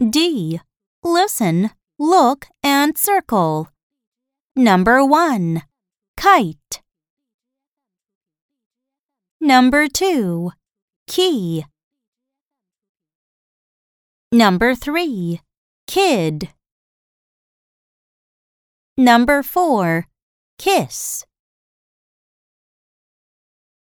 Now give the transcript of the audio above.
D. Listen, look, and circle. Number 1. Kite. Number 2. Key. Number 3. Kid. Number 4. Kiss.